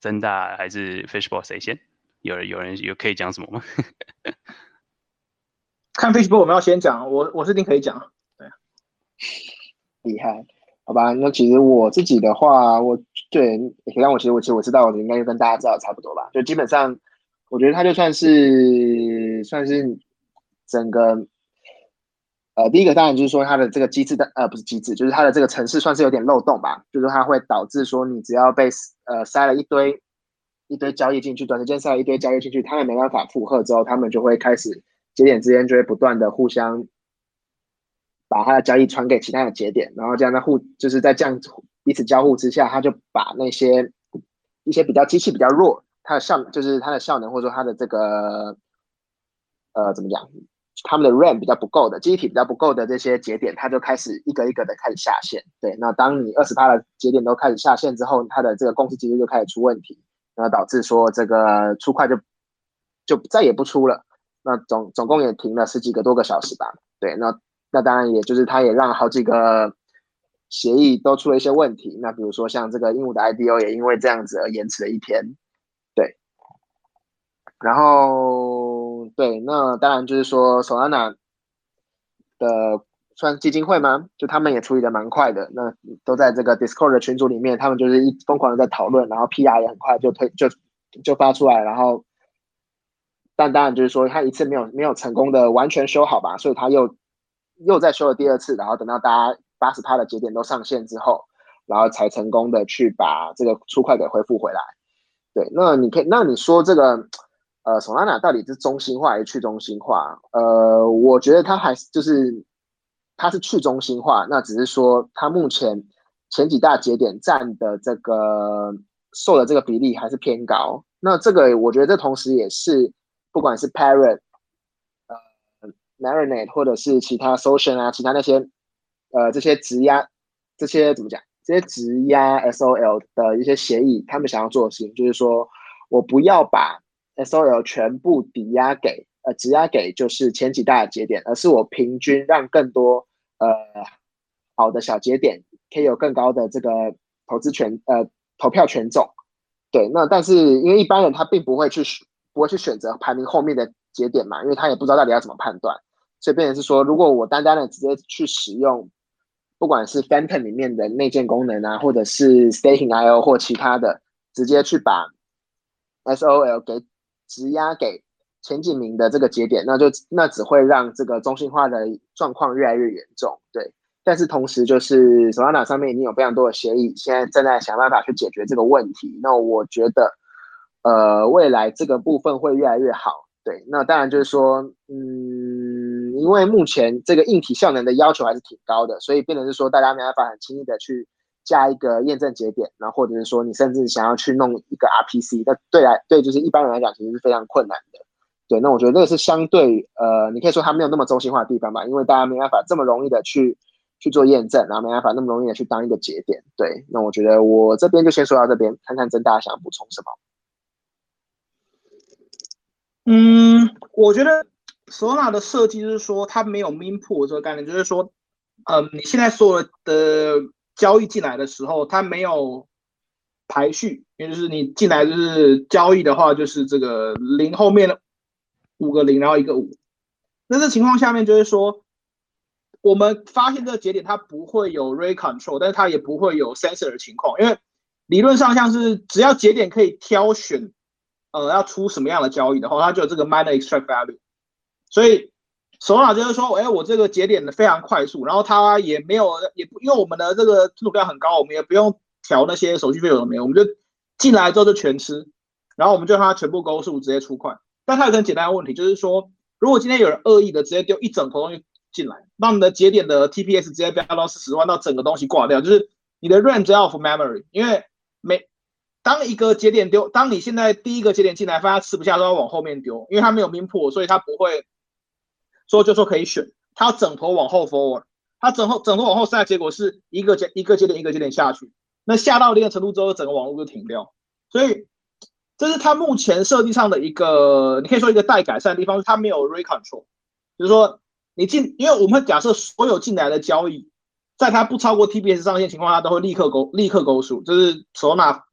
真大还是 Fishball 谁先？有人有人有可以讲什么吗？看 Fishball 我们要先讲，我我是一定可以讲。对，厉害，好吧？那其实我自己的话，我对，让我其实我其实我知道我应该就跟大家知道差不多吧。就基本上，我觉得他就算是算是整个。呃，第一个当然就是说它的这个机制的，呃，不是机制，就是它的这个城市算是有点漏洞吧，就是它会导致说你只要被呃塞了一堆一堆交易进去，短时间塞了一堆交易进去，他们没办法负荷之后，他们就会开始节点之间就会不断的互相把它的交易传给其他的节点，然后这样在互就是在这样彼此交互之下，他就把那些一些比较机器比较弱，它的效就是它的效能或者说它的这个呃怎么讲？他们的 RAM 比较不够的，记忆体比较不够的这些节点，它就开始一个一个的开始下线。对，那当你二十八的节点都开始下线之后，它的这个共识机制就开始出问题，那导致说这个出块就就再也不出了。那总总共也停了十几个多个小时吧。对，那那当然也就是它也让好几个协议都出了一些问题。那比如说像这个鹦鹉的 IDO 也因为这样子而延迟了一天。对，然后对，那当然就是说 Solana 的算基金会吗？就他们也处理的蛮快的。那都在这个 Discord 的群组里面，他们就是一疯狂的在讨论，然后 PR 也很快就推就就发出来，然后。但当然就是说，他一次没有没有成功的完全修好吧，所以他又又在修了第二次，然后等到大家八十趴的节点都上线之后，然后才成功的去把这个出块给恢复回来。对，那你可以，那你说这个呃，Solana 到底是中心化还是去中心化？呃，我觉得它还是就是它是去中心化，那只是说它目前前几大节点占的这个受的这个比例还是偏高。那这个我觉得这同时也是。不管是 Parrot、呃 Marinate 或者是其他 Social 啊，其他那些呃这些质押这些怎么讲？这些质押 SOL 的一些协议，他们想要做的事情就是说，我不要把 SOL 全部抵押给呃质押给就是前几大的节点，而是我平均让更多呃好的小节点可以有更高的这个投资权呃投票权重。对，那但是因为一般人他并不会去。不会去选择排名后面的节点嘛？因为他也不知道到底要怎么判断，所以变成是说，如果我单单的直接去使用，不管是 Phantom 里面的内建功能啊，或者是 Staking IO 或其他的，直接去把 SOL 给质押给前几名的这个节点，那就那只会让这个中心化的状况越来越严重。对，但是同时就是 Solana 上面已经有非常多的协议，现在正在想办法去解决这个问题。那我觉得。呃，未来这个部分会越来越好，对。那当然就是说，嗯，因为目前这个硬体效能的要求还是挺高的，所以变成是说，大家没办法很轻易的去加一个验证节点，然后或者是说，你甚至想要去弄一个 RPC，那对来对，就是一般人来讲，其实是非常困难的。对，那我觉得这个是相对，呃，你可以说它没有那么中心化的地方吧，因为大家没办法这么容易的去去做验证，然后没办法那么容易的去当一个节点。对，那我觉得我这边就先说到这边，看看真大家想补充什么。嗯，我觉得 Solana 的设计就是说，它没有 min p o o 这个概念，就是说，嗯，你现在所有的交易进来的时候，它没有排序，也就是你进来就是交易的话，就是这个零后面的五个零，然后一个五。那这情况下面就是说，我们发现这个节点它不会有 rate control，但是它也不会有 sensor 的情况，因为理论上像是只要节点可以挑选。呃，要出什么样的交易的话，它就有这个 minor extract value。所以首脑就是说，哎，我这个节点的非常快速，然后它也没有，也不因为我们的这个吞吐量很高，我们也不用调那些手续费有没有，我们就进来之后就全吃，然后我们就让它全部勾数直接出块。但它有个很简单的问题，就是说，如果今天有人恶意的直接丢一整坨东西进来，那你的节点的 TPS 直接飙到四十万，到整个东西挂掉，就是你的 range off memory，因为每当一个节点丢，当你现在第一个节点进来，发现吃不下，都要往后面丢，因为它没有明破，所以它不会说就说可以选，它要整头往后 forward，它整后整头往后塞，结果是一个节一个节点一个节点下去，那下到一定程度之后，整个网络就停掉，所以这是它目前设计上的一个，你可以说一个待改善的地方，是它没有 re control，就是说你进，因为我们假设所有进来的交易，在它不超过 TBS 上限情况下，都会立刻勾立刻勾数，就是手拿。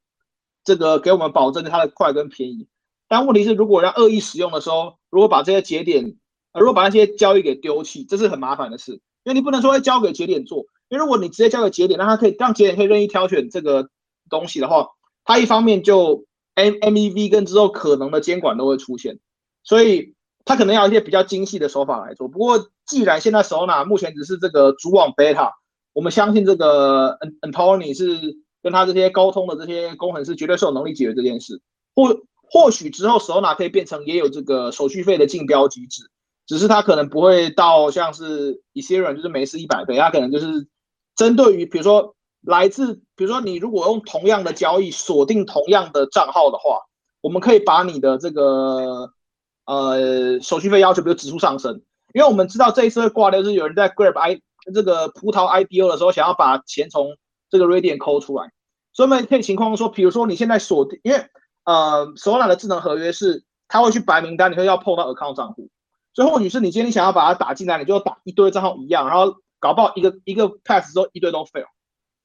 这个给我们保证它的快跟便宜，但问题是，如果要恶意使用的时候，如果把这些节点，如果把那些交易给丢弃，这是很麻烦的事，因为你不能说会交给节点做，因为如果你直接交给节点，让它可以让节点可以任意挑选这个东西的话，它一方面就 M M E V 跟之后可能的监管都会出现，所以它可能要一些比较精细的手法来做。不过既然现在 s o n a 目前只是这个主网 Beta，我们相信这个 Ant o n y 是。跟他这些沟通的这些工程师绝对是有能力解决这件事，或或许之后 s o n a 可以变成也有这个手续费的竞标机制，只是它可能不会到像是 Ethereum 就是每次一百倍，它可能就是针对于比如说来自比如说你如果用同样的交易锁定同样的账号的话，我们可以把你的这个呃手续费要求比如指数上升，因为我们知道这一次会挂掉，就是有人在 Grab I 这个葡萄 IDO 的时候，想要把钱从这个 Radiant 抠出来。所以我们可以情况说，比如说你现在锁定，因为呃，Solana 的智能合约是它会去白名单，你会要碰到 account 账户。所以或许是你今天想要把它打进来，你就打一堆账号一样，然后搞不好一个一个 pass 之后一堆都 fail。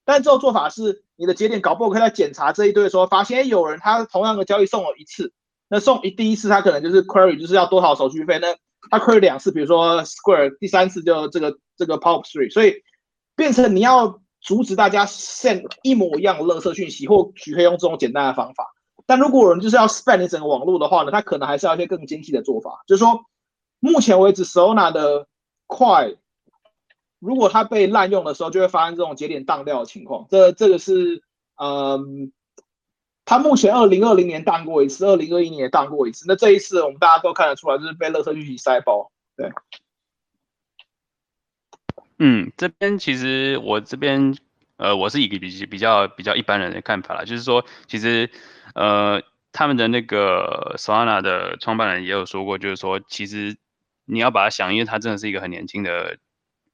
但这种做法是你的节点搞不好可以在检查这一堆的时候，发现有人他同样的交易送了一次，那送一第一次他可能就是 query 就是要多少手续费，那他 query 两次，比如说 Square，第三次就这个这个 Pop Three，所以变成你要阻止大家 send 一模一样的垃圾讯息，或许可以用这种简单的方法。但如果有人就是要 span 你整个网络的话呢，他可能还是要一些更精细的做法，就是说目前为止 s o n a 的快。如果它被滥用的时候，就会发生这种节点当掉的情况。这这个是，嗯，它目前二零二零年当过一次，二零二一年也当过一次。那这一次我们大家都看得出来，就是被乐色讯息塞爆。对，嗯，这边其实我这边，呃，我是一个比比较比较一般人的看法啦，就是说，其实，呃，他们的那个 Solana 的创办人也有说过，就是说，其实你要把它想，因为它真的是一个很年轻的。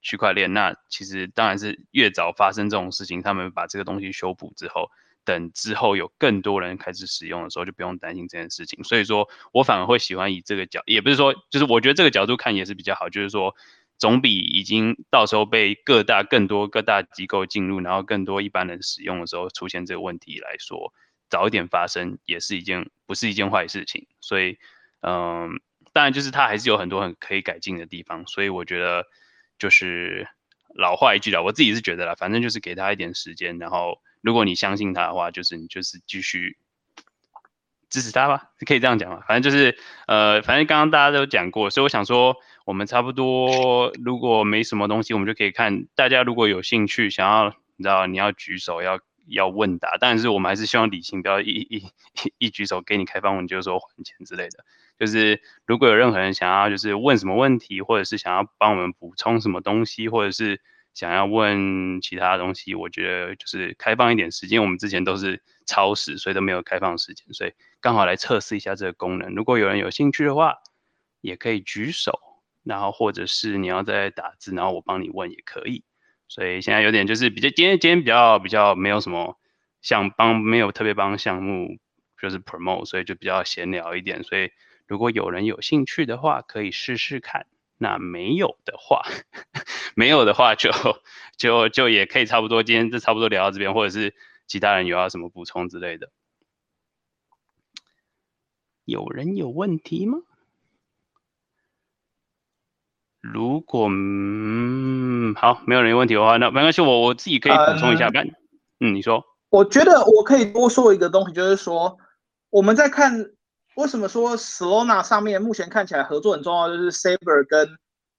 区块链那其实当然是越早发生这种事情，他们把这个东西修补之后，等之后有更多人开始使用的时候，就不用担心这件事情。所以说我反而会喜欢以这个角，也不是说就是我觉得这个角度看也是比较好，就是说总比已经到时候被各大更多各大机构进入，然后更多一般人使用的时候出现这个问题来说，早一点发生也是一件不是一件坏事情。所以嗯，当然就是他还是有很多很可以改进的地方，所以我觉得。就是老话一句了，我自己是觉得啦，反正就是给他一点时间，然后如果你相信他的话，就是你就是继续支持他吧，可以这样讲嘛。反正就是呃，反正刚刚大家都讲过，所以我想说，我们差不多如果没什么东西，我们就可以看大家如果有兴趣，想要你知道你要举手要要问答，但是我们还是希望理性，不要一一一举手给你开放问就说还钱之类的。就是如果有任何人想要就是问什么问题，或者是想要帮我们补充什么东西，或者是想要问其他东西，我觉得就是开放一点时间。我们之前都是超时，所以都没有开放时间，所以刚好来测试一下这个功能。如果有人有兴趣的话，也可以举手，然后或者是你要再打字，然后我帮你问也可以。所以现在有点就是比较今天今天比较比较没有什么想帮，没有特别帮项目就是 promote，所以就比较闲聊一点，所以。如果有人有兴趣的话，可以试试看。那没有的话，没有的话就就就也可以差不多。今天就差不多聊到这边，或者是其他人有要什么补充之类的。有人有问题吗？如果嗯好，没有人有问题的话，那没关系，我我自己可以补充一下。嗯，你说。我觉得我可以多说一个东西，就是说我们在看。为什么说 Solana 上面目前看起来合作很重要？就是 Saber 跟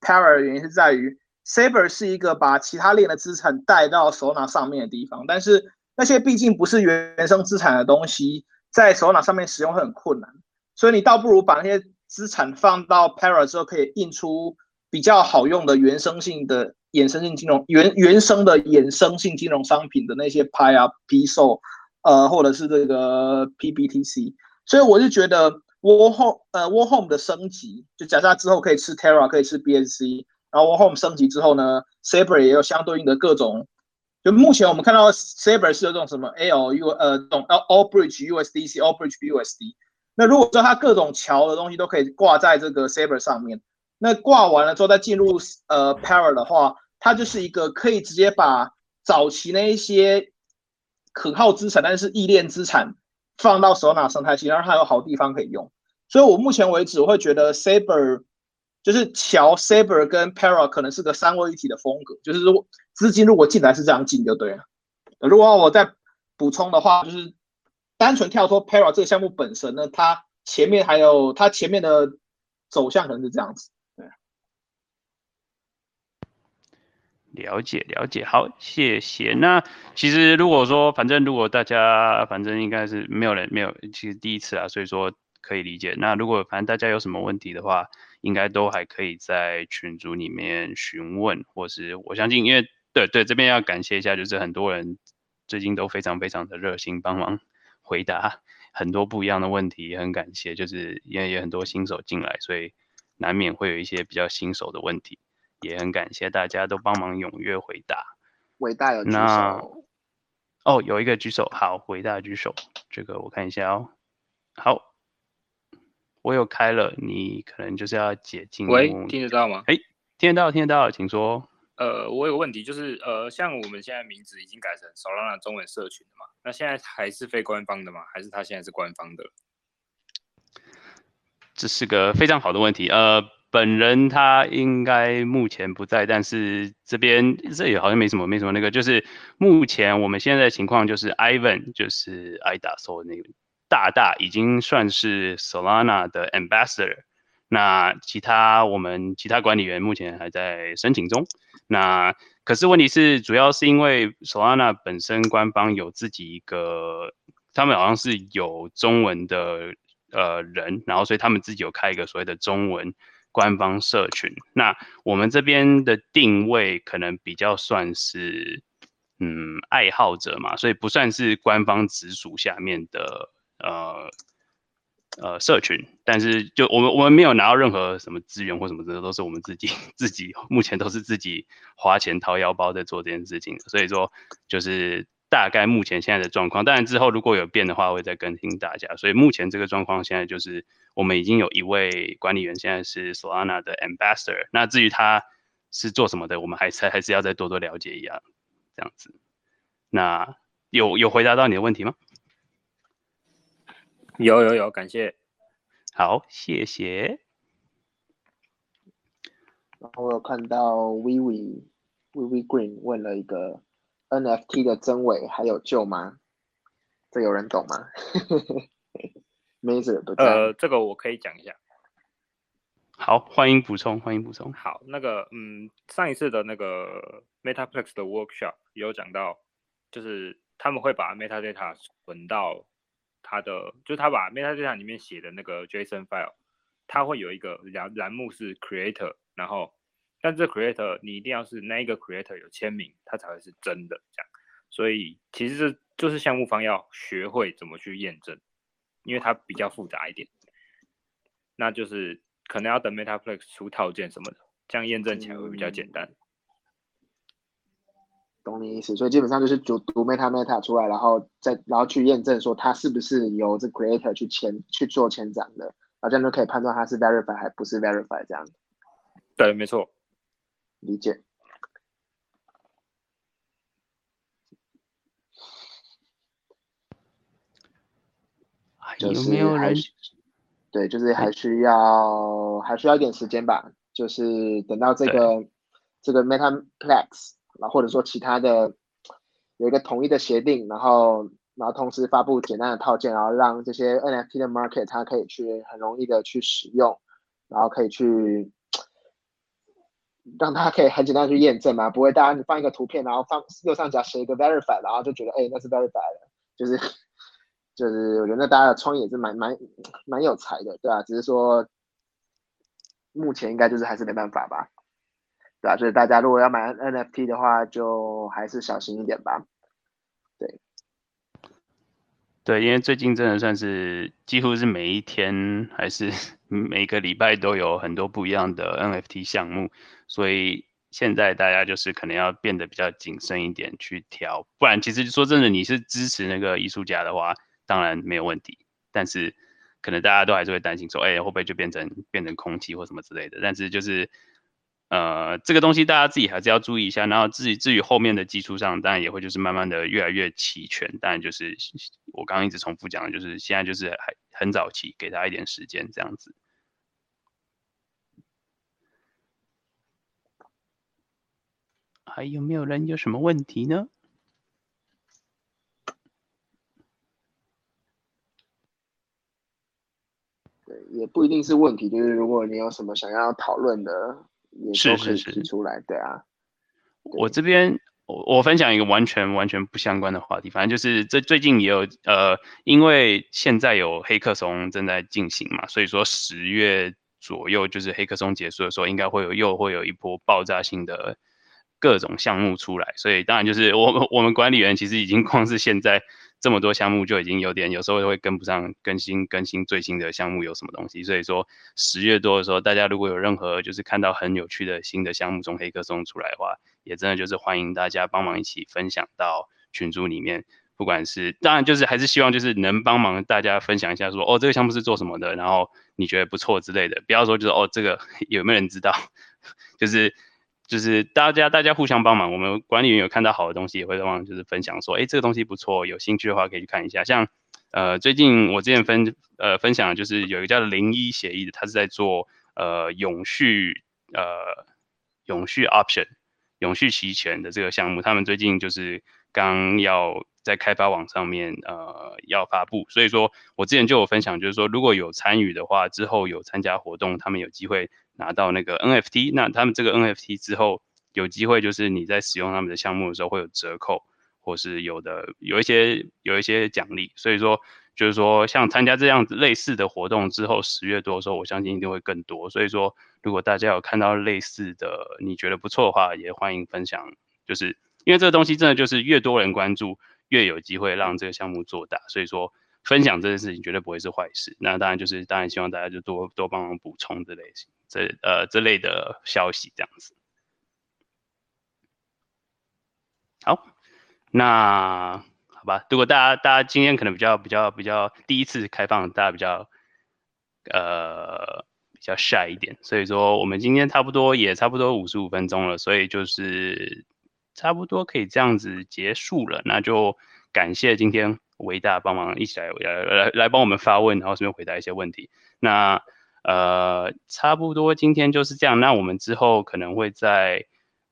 Para 的原因是在于 Saber 是一个把其他链的资产带到 Solana 上面的地方，但是那些毕竟不是原生资产的东西，在 Solana 上面使用会很困难，所以你倒不如把那些资产放到 Para 之后，可以印出比较好用的原生性的衍生性金融原原生的衍生性金融商品的那些 Pi 啊 p s o 呃或者是这个 PBTC。所以我是觉得 War Home 呃 War Home 的升级，就假设之后可以吃 Terra，可以吃 bnc，然后 War Home 升级之后呢，Saber 也有相对应的各种。就目前我们看到 Saber 是有这种什么 l u 呃，这种 All Bridge USDC、All Bridge BUSD。那如果说它各种桥的东西都可以挂在这个 Saber 上面，那挂完了之后再进入呃 Para 的话，它就是一个可以直接把早期那一些可靠资产，但是异链资产。放到首纳生态系，然后它有好地方可以用，所以我目前为止我会觉得 Saber 就是桥 Saber 跟 Para 可能是个三位一体的风格，就是如果资金如果进来是这样进就对了。如果我再补充的话，就是单纯跳脱 Para 这个项目本身呢，它前面还有它前面的走向可能是这样子。了解了解，好，谢谢。那其实如果说，反正如果大家反正应该是没有人没有，其实第一次啊，所以说可以理解。那如果反正大家有什么问题的话，应该都还可以在群组里面询问，或是我相信，因为对对这边要感谢一下，就是很多人最近都非常非常的热心帮忙回答很多不一样的问题，也很感谢。就是因为有很多新手进来，所以难免会有一些比较新手的问题，也很感谢大家都帮忙踊跃回答。伟大有举那手，哦，有一个举手，好，伟大举手，这个我看一下哦。好，我有开了，你可能就是要解禁。喂，听得到吗？听得到，听得到，请说。呃，我有个问题，就是呃，像我们现在名字已经改成 Solana 中文社群了嘛，那现在还是非官方的吗？还是它现在是官方的了？这是个非常好的问题。呃，本人他应该目前不在，但是这边这也好像没什么没什么那个，就是目前我们现在的情况就是 Ivan 就是艾达说那个大大已经算是 Solana 的 Ambassador，那其他我们其他管理员目前还在申请中。那可是问题是，主要是因为 Solana 本身官方有自己一个，他们好像是有中文的呃人，然后所以他们自己有开一个所谓的中文官方社群。那我们这边的定位可能比较算是嗯爱好者嘛，所以不算是官方直属下面的呃呃社群，但是就我们我们没有拿到任何什么资源或什么的，都是我们自己自己目前都是自己花钱掏腰包在做这件事情，所以说就是大概目前现在的状况，当然之后如果有变的话，我会再更新大家。所以目前这个状况现在就是我们已经有一位管理员现在是 Solana 的 Ambassador，那至于他是做什么的，我们还是还是要再多多了解一下这样子。那有有回答到你的问题吗？有有有，感谢。好，谢谢。然后我有看到 Vivi Vivi Green 问了一个 NFT 的真伪还有救吗？这有人懂吗 m a z e 不在。呃，这个我可以讲一下。好，欢迎补充，欢迎补充。好，那个嗯，上一次的那个 MetaPlex 的 workshop 有讲到，就是他们会把 metadata 存到他的，就是他把 metadata 里面写的那个 JSON file，它会有一个栏栏目是 creator，然后但这 creator 你一定要是那一个 creator 有签名，它才会是真的这样。所以其实这就是项目方要学会怎么去验证，因为它比较复杂一点，那就是可能要等 MetaPlex 出套件什么的，这样验证起来会比较简单。懂你意思，所以基本上就是读读 Meta Meta 出来，然后再然后去验证说它是不是由这 Creator 去签去做签章的，然后这样就可以判断它是 Verify 还不是 Verify 这样。对，没错。理解。就是有没有人？对，就是还需要还需要一点时间吧，就是等到这个这个 MetaPlex，然后或者说其他的有一个统一的协定，然后然后同时发布简单的套件，然后让这些 NFT 的 market 它可以去很容易的去使用，然后可以去让他可以很简单去验证嘛，不会大家你放一个图片，然后放右上角写一个 verify，然后就觉得哎那是 verify 的，就是。就是我觉得大家的创意也是蛮蛮蛮有才的，对吧、只是说目前应该就是还是没办法吧，对吧、所以大家如果要买 NFT 的话，就还是小心一点吧。对对，因为最近真的算是几乎是每一天还是每个礼拜都有很多不一样的 NFT 项目，所以现在大家就是可能要变得比较谨慎一点去挑，不然其实说真的，你是支持那个艺术家的话，当然没有问题，但是可能大家都还是会担心说，哎，会不会就变成变成空气或什么之类的？但是就是，呃，这个东西大家自己还是要注意一下。然后至于至于后面的基础上，当然也会就是慢慢的越来越齐全。当然就是我刚刚一直重复讲的，就是现在就是还很早期，给他一点时间这样子。还有没有人有什么问题呢？对，也不一定是问题，就是如果你有什么想要讨论的，也是都可以提出来。对啊，我这边我我分享一个完全完全不相关的话题，反正就是这最近也有呃，因为现在有黑客松正在进行嘛，所以说十月左右就是黑客松结束的时候，应该会有又会有一波爆炸性的各种项目出来，所以当然就是我们 我们管理员其实已经光是现在这么多项目就已经有点有时候会跟不上更新更新最新的项目有什么东西，所以说十月多的时候，大家如果有任何就是看到很有趣的新的项目从黑客松出来的话，也真的就是欢迎大家帮忙一起分享到群组里面。不管是当然就是还是希望就是能帮忙大家分享一下说哦这个项目是做什么的，然后你觉得不错之类的，不要说就是哦这个 有没有人知道，就是就是大家大家互相帮忙，我们管理员有看到好的东西也会帮忙就是分享说哎这个东西不错，有兴趣的话可以去看一下。像呃最近我之前分呃分享就是有一个叫零一协议的，他是在做呃永续呃永续 option 永续期权的这个项目，他们最近就是刚要。在开发网上面，呃，要发布，所以说我之前就有分享，就是说如果有参与的话，之后有参加活动，他们有机会拿到那个 NFT，那他们这个 NFT 之后有机会，就是你在使用他们的项目的时候会有折扣，或是有的有一些有一些奖励，所以说就是说像参加这样子类似的活动之后，十月多的时候，我相信一定会更多，所以说如果大家有看到类似的，你觉得不错的话，也欢迎分享，就是因为这个东西真的就是越多人关注。越有机会让这个项目做大，所以说分享这件事情绝对不会是坏事。那当然就是当然希望大家就多多帮忙补充这类型这呃这类的消息这样子。好，那好吧，如果大家大家今天可能比较比较比较第一次开放，大家比较呃比较 shy 一点，所以说我们今天差不多也差不多五十五分钟了，所以就是。差不多可以这样子结束了，那就感谢今天维大帮忙一起来来来来帮我们发问，然后顺便回答一些问题。那呃，差不多今天就是这样。那我们之后可能会再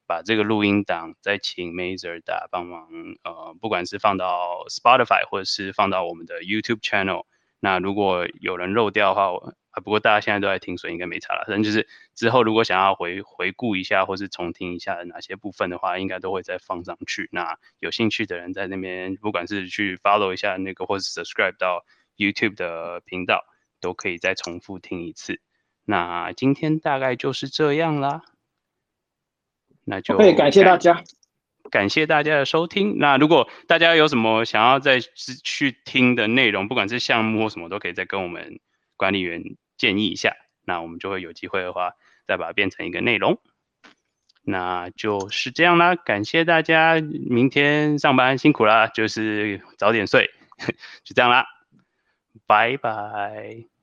把这个录音档再请 Mazer 大帮忙，呃，不管是放到 Spotify 或者是放到我们的 YouTube channel。那如果有人漏掉的话，不过大家现在都在听，所以应该没差了。反正就是之后如果想要回回顾一下，或是重听一下哪些部分的话，应该都会再放上去。那有兴趣的人在那边，不管是去 follow 一下那个，或是 subscribe 到 YouTube 的频道，都可以再重复听一次。那今天大概就是这样啦。那就可以感谢大家，感谢大家的收听。那如果大家有什么想要再去听的内容，不管是项目或什么，都可以再跟我们管理员。建议一下，那我们就会有机会的话，再把它变成一个内容。那就是这样啦，感谢大家，明天上班辛苦啦，就是早点睡，就这样啦，拜拜。